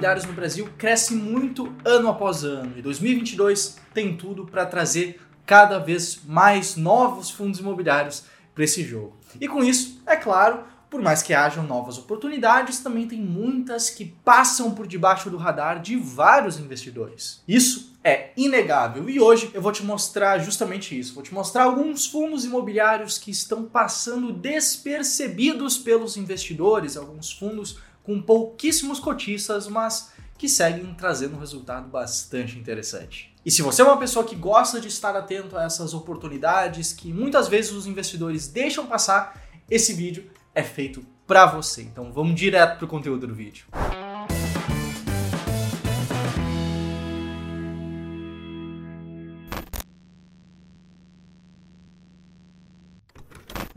imobiliários no Brasil cresce muito ano após ano e 2022 tem tudo para trazer cada vez mais novos fundos imobiliários para esse jogo. E com isso, é claro, por mais que hajam novas oportunidades, também tem muitas que passam por debaixo do radar de vários investidores. Isso é inegável e hoje eu vou te mostrar justamente isso. Vou te mostrar alguns fundos imobiliários que estão passando despercebidos pelos investidores, alguns fundos com pouquíssimos cotistas, mas que seguem trazendo um resultado bastante interessante. E se você é uma pessoa que gosta de estar atento a essas oportunidades que muitas vezes os investidores deixam passar, esse vídeo é feito para você. Então vamos direto pro conteúdo do vídeo.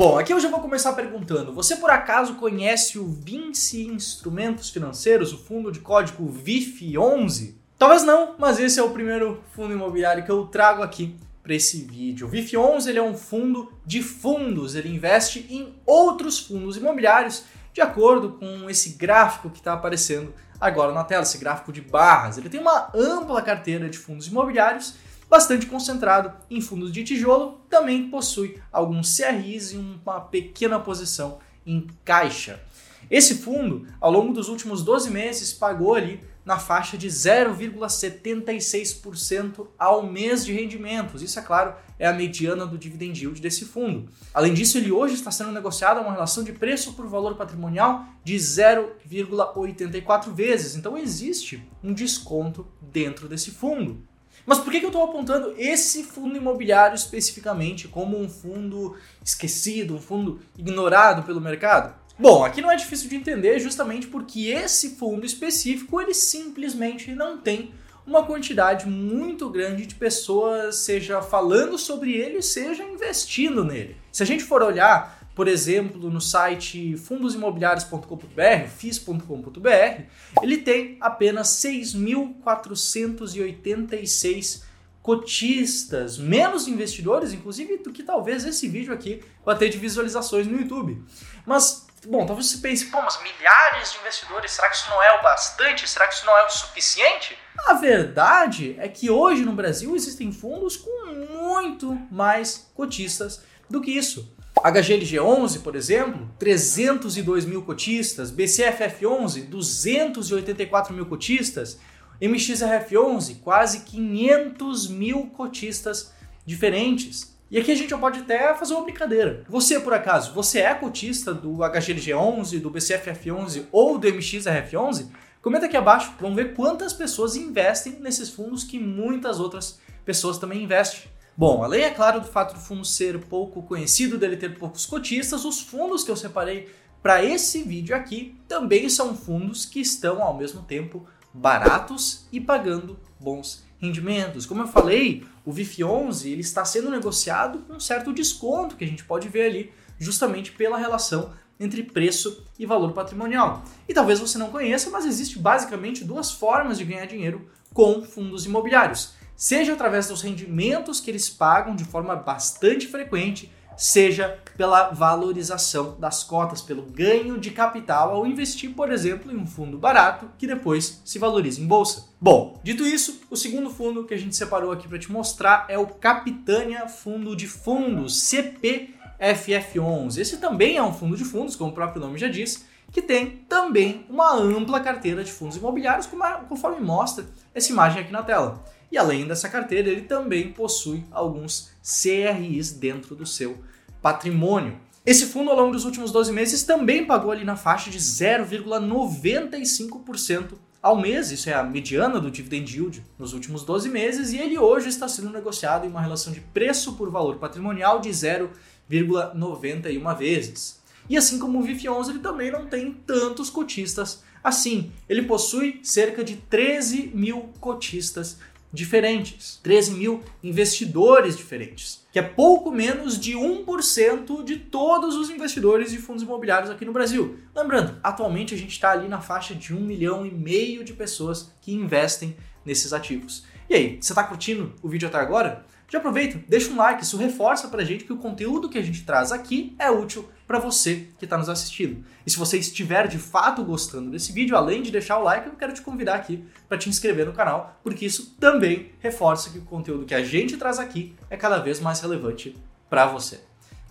Bom, aqui eu já vou começar perguntando: você por acaso conhece o Vinci Instrumentos Financeiros, o fundo de código VIF11? Talvez não, mas esse é o primeiro fundo imobiliário que eu trago aqui para esse vídeo. O VIF11 ele é um fundo de fundos, ele investe em outros fundos imobiliários de acordo com esse gráfico que está aparecendo agora na tela, esse gráfico de barras. Ele tem uma ampla carteira de fundos imobiliários bastante concentrado em fundos de tijolo, também possui alguns CRIs e uma pequena posição em caixa. Esse fundo, ao longo dos últimos 12 meses, pagou ali na faixa de 0,76% ao mês de rendimentos. Isso, é claro, é a mediana do dividend yield desse fundo. Além disso, ele hoje está sendo negociado a uma relação de preço por valor patrimonial de 0,84 vezes. Então existe um desconto dentro desse fundo. Mas por que, eu estou apontando esse fundo imobiliário especificamente como um fundo esquecido, um fundo ignorado pelo mercado? Bom, aqui não é difícil de entender justamente porque esse fundo específico ele simplesmente não tem uma quantidade muito grande de pessoas, seja falando sobre ele, seja investindo nele. Se a gente for olhar por exemplo, no site fundosimobiliários.com.br, fis.com.br, ele tem apenas 6.486 cotistas, menos investidores, inclusive, do que talvez esse vídeo aqui vai ter de visualizações no YouTube. Mas, bom, talvez você pense, pô, mas milhares de investidores, será que isso não é o bastante? Será que isso não é o suficiente? A verdade é que hoje no Brasil existem fundos com muito mais cotistas do que isso. HGLG11, por exemplo, 302 mil cotistas, BCFF11, 284 mil cotistas, MXRF11, quase 500 mil cotistas diferentes. E aqui a gente pode até fazer uma brincadeira. Você, por acaso, você é cotista do HGLG11, do BCFF11 ou do MXRF11? Comenta aqui abaixo, vamos ver quantas pessoas investem nesses fundos que muitas outras pessoas também investem. Bom, além, é claro, do fato do fundo ser pouco conhecido, dele ter poucos cotistas, os fundos que eu separei para esse vídeo aqui também são fundos que estão ao mesmo tempo baratos e pagando bons rendimentos. Como eu falei, o VIF11 ele está sendo negociado com um certo desconto que a gente pode ver ali, justamente pela relação entre preço e valor patrimonial. E talvez você não conheça, mas existe basicamente duas formas de ganhar dinheiro com fundos imobiliários seja através dos rendimentos que eles pagam de forma bastante frequente, seja pela valorização das cotas, pelo ganho de capital ao investir, por exemplo, em um fundo barato que depois se valoriza em bolsa. Bom, dito isso, o segundo fundo que a gente separou aqui para te mostrar é o Capitânia Fundo de Fundos, CPFF11. Esse também é um fundo de fundos, como o próprio nome já diz, que tem também uma ampla carteira de fundos imobiliários, conforme mostra essa imagem aqui na tela. E além dessa carteira, ele também possui alguns CRIs dentro do seu patrimônio. Esse fundo, ao longo dos últimos 12 meses, também pagou ali na faixa de 0,95% ao mês. Isso é a mediana do dividend yield nos últimos 12 meses. E ele hoje está sendo negociado em uma relação de preço por valor patrimonial de 0,91 vezes. E assim como o VIF11, ele também não tem tantos cotistas assim. Ele possui cerca de 13 mil cotistas diferentes, 13 mil investidores diferentes, que é pouco menos de 1% de todos os investidores de fundos imobiliários aqui no Brasil. Lembrando, atualmente a gente está ali na faixa de 1 milhão e meio de pessoas que investem nesses ativos. E aí, você está curtindo o vídeo até agora? Já aproveita, deixa um like, isso reforça pra gente que o conteúdo que a gente traz aqui é útil para você que está nos assistindo. E se você estiver de fato gostando desse vídeo, além de deixar o like, eu quero te convidar aqui para te inscrever no canal, porque isso também reforça que o conteúdo que a gente traz aqui é cada vez mais relevante para você.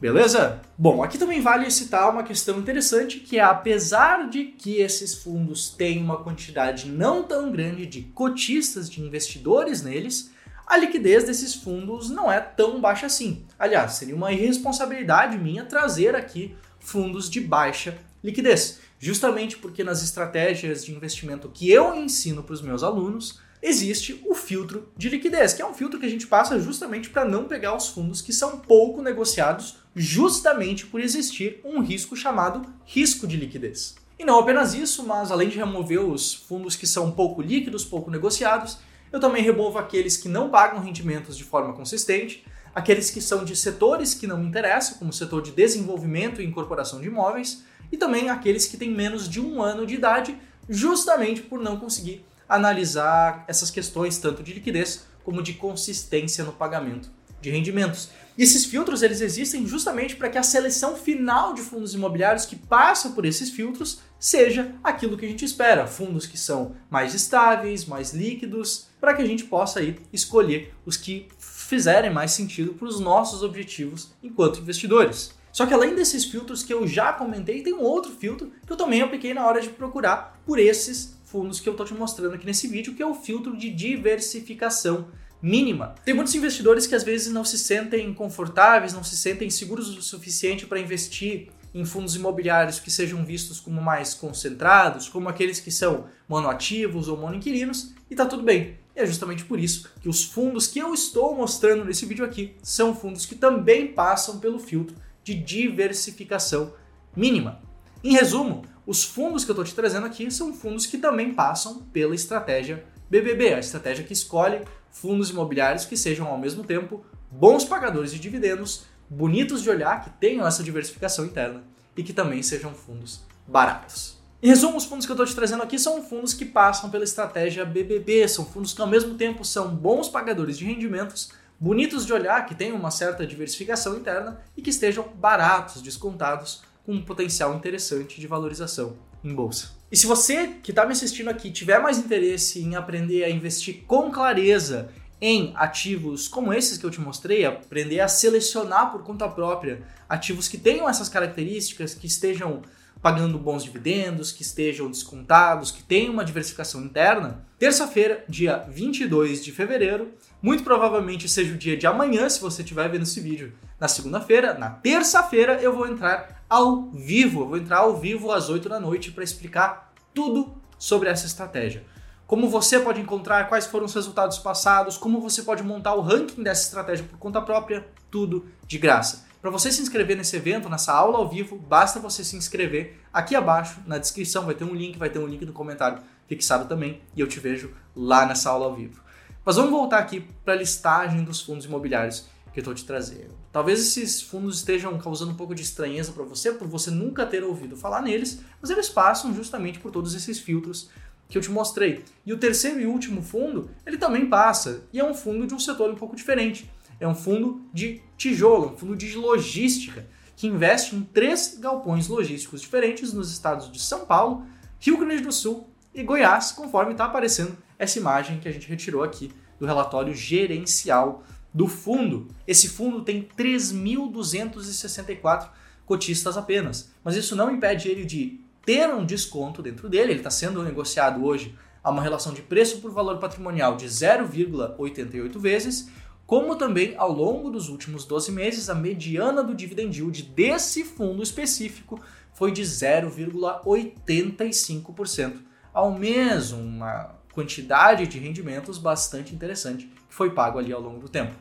Beleza? Bom, aqui também vale citar uma questão interessante que é apesar de que esses fundos têm uma quantidade não tão grande de cotistas, de investidores neles, a liquidez desses fundos não é tão baixa assim. Aliás, seria uma irresponsabilidade minha trazer aqui fundos de baixa liquidez, justamente porque nas estratégias de investimento que eu ensino para os meus alunos, existe o filtro de liquidez, que é um filtro que a gente passa justamente para não pegar os fundos que são pouco negociados, justamente por existir um risco chamado risco de liquidez. E não apenas isso, mas além de remover os fundos que são pouco líquidos, pouco negociados, eu também removo aqueles que não pagam rendimentos de forma consistente, aqueles que são de setores que não me interessam, como o setor de desenvolvimento e incorporação de imóveis, e também aqueles que têm menos de um ano de idade, justamente por não conseguir analisar essas questões tanto de liquidez como de consistência no pagamento de rendimentos. E esses filtros eles existem justamente para que a seleção final de fundos imobiliários que passa por esses filtros seja aquilo que a gente espera, fundos que são mais estáveis, mais líquidos, para que a gente possa aí escolher os que fizerem mais sentido para os nossos objetivos enquanto investidores. Só que além desses filtros que eu já comentei, tem um outro filtro que eu também apliquei na hora de procurar por esses fundos que eu estou te mostrando aqui nesse vídeo, que é o filtro de diversificação mínima. Tem muitos investidores que às vezes não se sentem confortáveis, não se sentem seguros o suficiente para investir em fundos imobiliários que sejam vistos como mais concentrados, como aqueles que são monoativos ou monoinquilinos, e tá tudo bem. E é justamente por isso que os fundos que eu estou mostrando nesse vídeo aqui são fundos que também passam pelo filtro de diversificação mínima. Em resumo, os fundos que eu estou te trazendo aqui são fundos que também passam pela estratégia BBB, a estratégia que escolhe fundos imobiliários que sejam ao mesmo tempo bons pagadores de dividendos, bonitos de olhar, que tenham essa diversificação interna e que também sejam fundos baratos. Em resumo, os fundos que eu estou te trazendo aqui são fundos que passam pela estratégia BBB, são fundos que ao mesmo tempo são bons pagadores de rendimentos, bonitos de olhar, que tenham uma certa diversificação interna e que estejam baratos, descontados, com um potencial interessante de valorização em bolsa. E se você que está me assistindo aqui tiver mais interesse em aprender a investir com clareza em ativos como esses que eu te mostrei, aprender a selecionar por conta própria ativos que tenham essas características, que estejam pagando bons dividendos, que estejam descontados, que tenham uma diversificação interna, terça-feira, dia 22 de fevereiro, muito provavelmente seja o dia de amanhã, se você estiver vendo esse vídeo na segunda-feira, na terça-feira eu vou entrar ao vivo, eu vou entrar ao vivo às 8 da noite para explicar tudo sobre essa estratégia como você pode encontrar, quais foram os resultados passados, como você pode montar o ranking dessa estratégia por conta própria, tudo de graça. Para você se inscrever nesse evento, nessa aula ao vivo, basta você se inscrever aqui abaixo na descrição, vai ter um link, vai ter um link no comentário fixado também, e eu te vejo lá nessa aula ao vivo. Mas vamos voltar aqui para a listagem dos fundos imobiliários que eu estou te trazendo. Talvez esses fundos estejam causando um pouco de estranheza para você, por você nunca ter ouvido falar neles, mas eles passam justamente por todos esses filtros que eu te mostrei. E o terceiro e último fundo, ele também passa, e é um fundo de um setor um pouco diferente. É um fundo de tijolo, um fundo de logística, que investe em três galpões logísticos diferentes nos estados de São Paulo, Rio Grande do Sul e Goiás, conforme está aparecendo essa imagem que a gente retirou aqui do relatório gerencial do fundo. Esse fundo tem 3.264 cotistas apenas, mas isso não impede ele de ter um desconto dentro dele, ele está sendo negociado hoje a uma relação de preço por valor patrimonial de 0,88 vezes, como também ao longo dos últimos 12 meses a mediana do dividend yield desse fundo específico foi de 0,85%, ao mesmo uma quantidade de rendimentos bastante interessante que foi pago ali ao longo do tempo.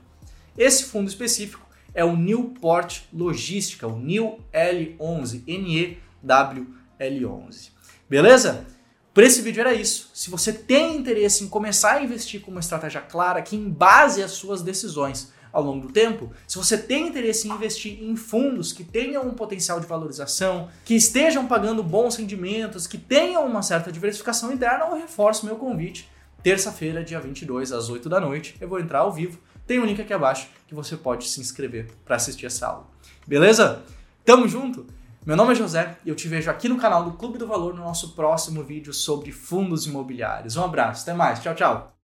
Esse fundo específico é o Newport Logística, o NEW L11, NEW L11. Beleza? Por esse vídeo era isso. Se você tem interesse em começar a investir com uma estratégia clara que embase as suas decisões ao longo do tempo, se você tem interesse em investir em fundos que tenham um potencial de valorização, que estejam pagando bons rendimentos, que tenham uma certa diversificação interna, eu reforço meu convite terça-feira, dia 22, às 8 da noite. Eu vou entrar ao vivo. Tem um link aqui abaixo que você pode se inscrever para assistir essa aula. Beleza? Tamo junto? Meu nome é José e eu te vejo aqui no canal do Clube do Valor no nosso próximo vídeo sobre fundos imobiliários. Um abraço, até mais, tchau, tchau.